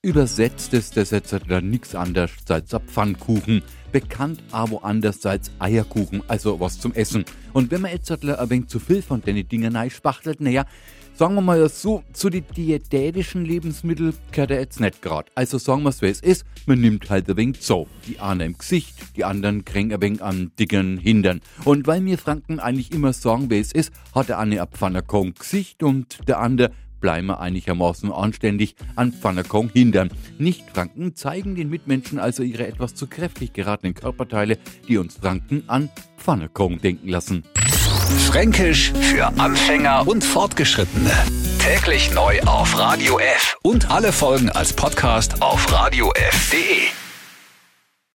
Übersetzt ist das jetzt dann nichts anderes als Pfannkuchen. Bekannt aber anders als Eierkuchen, also was zum Essen. Und wenn man jetzt ein wenig zu viel von den Dingen spachtelt, naja, sagen wir mal so, zu den diätetischen Lebensmitteln gehört er jetzt nicht gerade. Also sagen wir es, wie es ist, man nimmt halt ein wenig so. Die einen im Gesicht, die anderen kriegen ein wenig am dicken Hintern. Und weil wir Franken eigentlich immer sagen, wie es ist, hat der eine ein Pfannerkong Gesicht und der andere bleiben einigermaßen anständig an Pfannerkong hindern. Nicht-Franken zeigen den Mitmenschen also ihre etwas zu kräftig geratenen Körperteile, die uns Franken an Pfannerkong denken lassen. Fränkisch für Anfänger und Fortgeschrittene. Täglich neu auf Radio F und alle Folgen als Podcast auf radiof.de.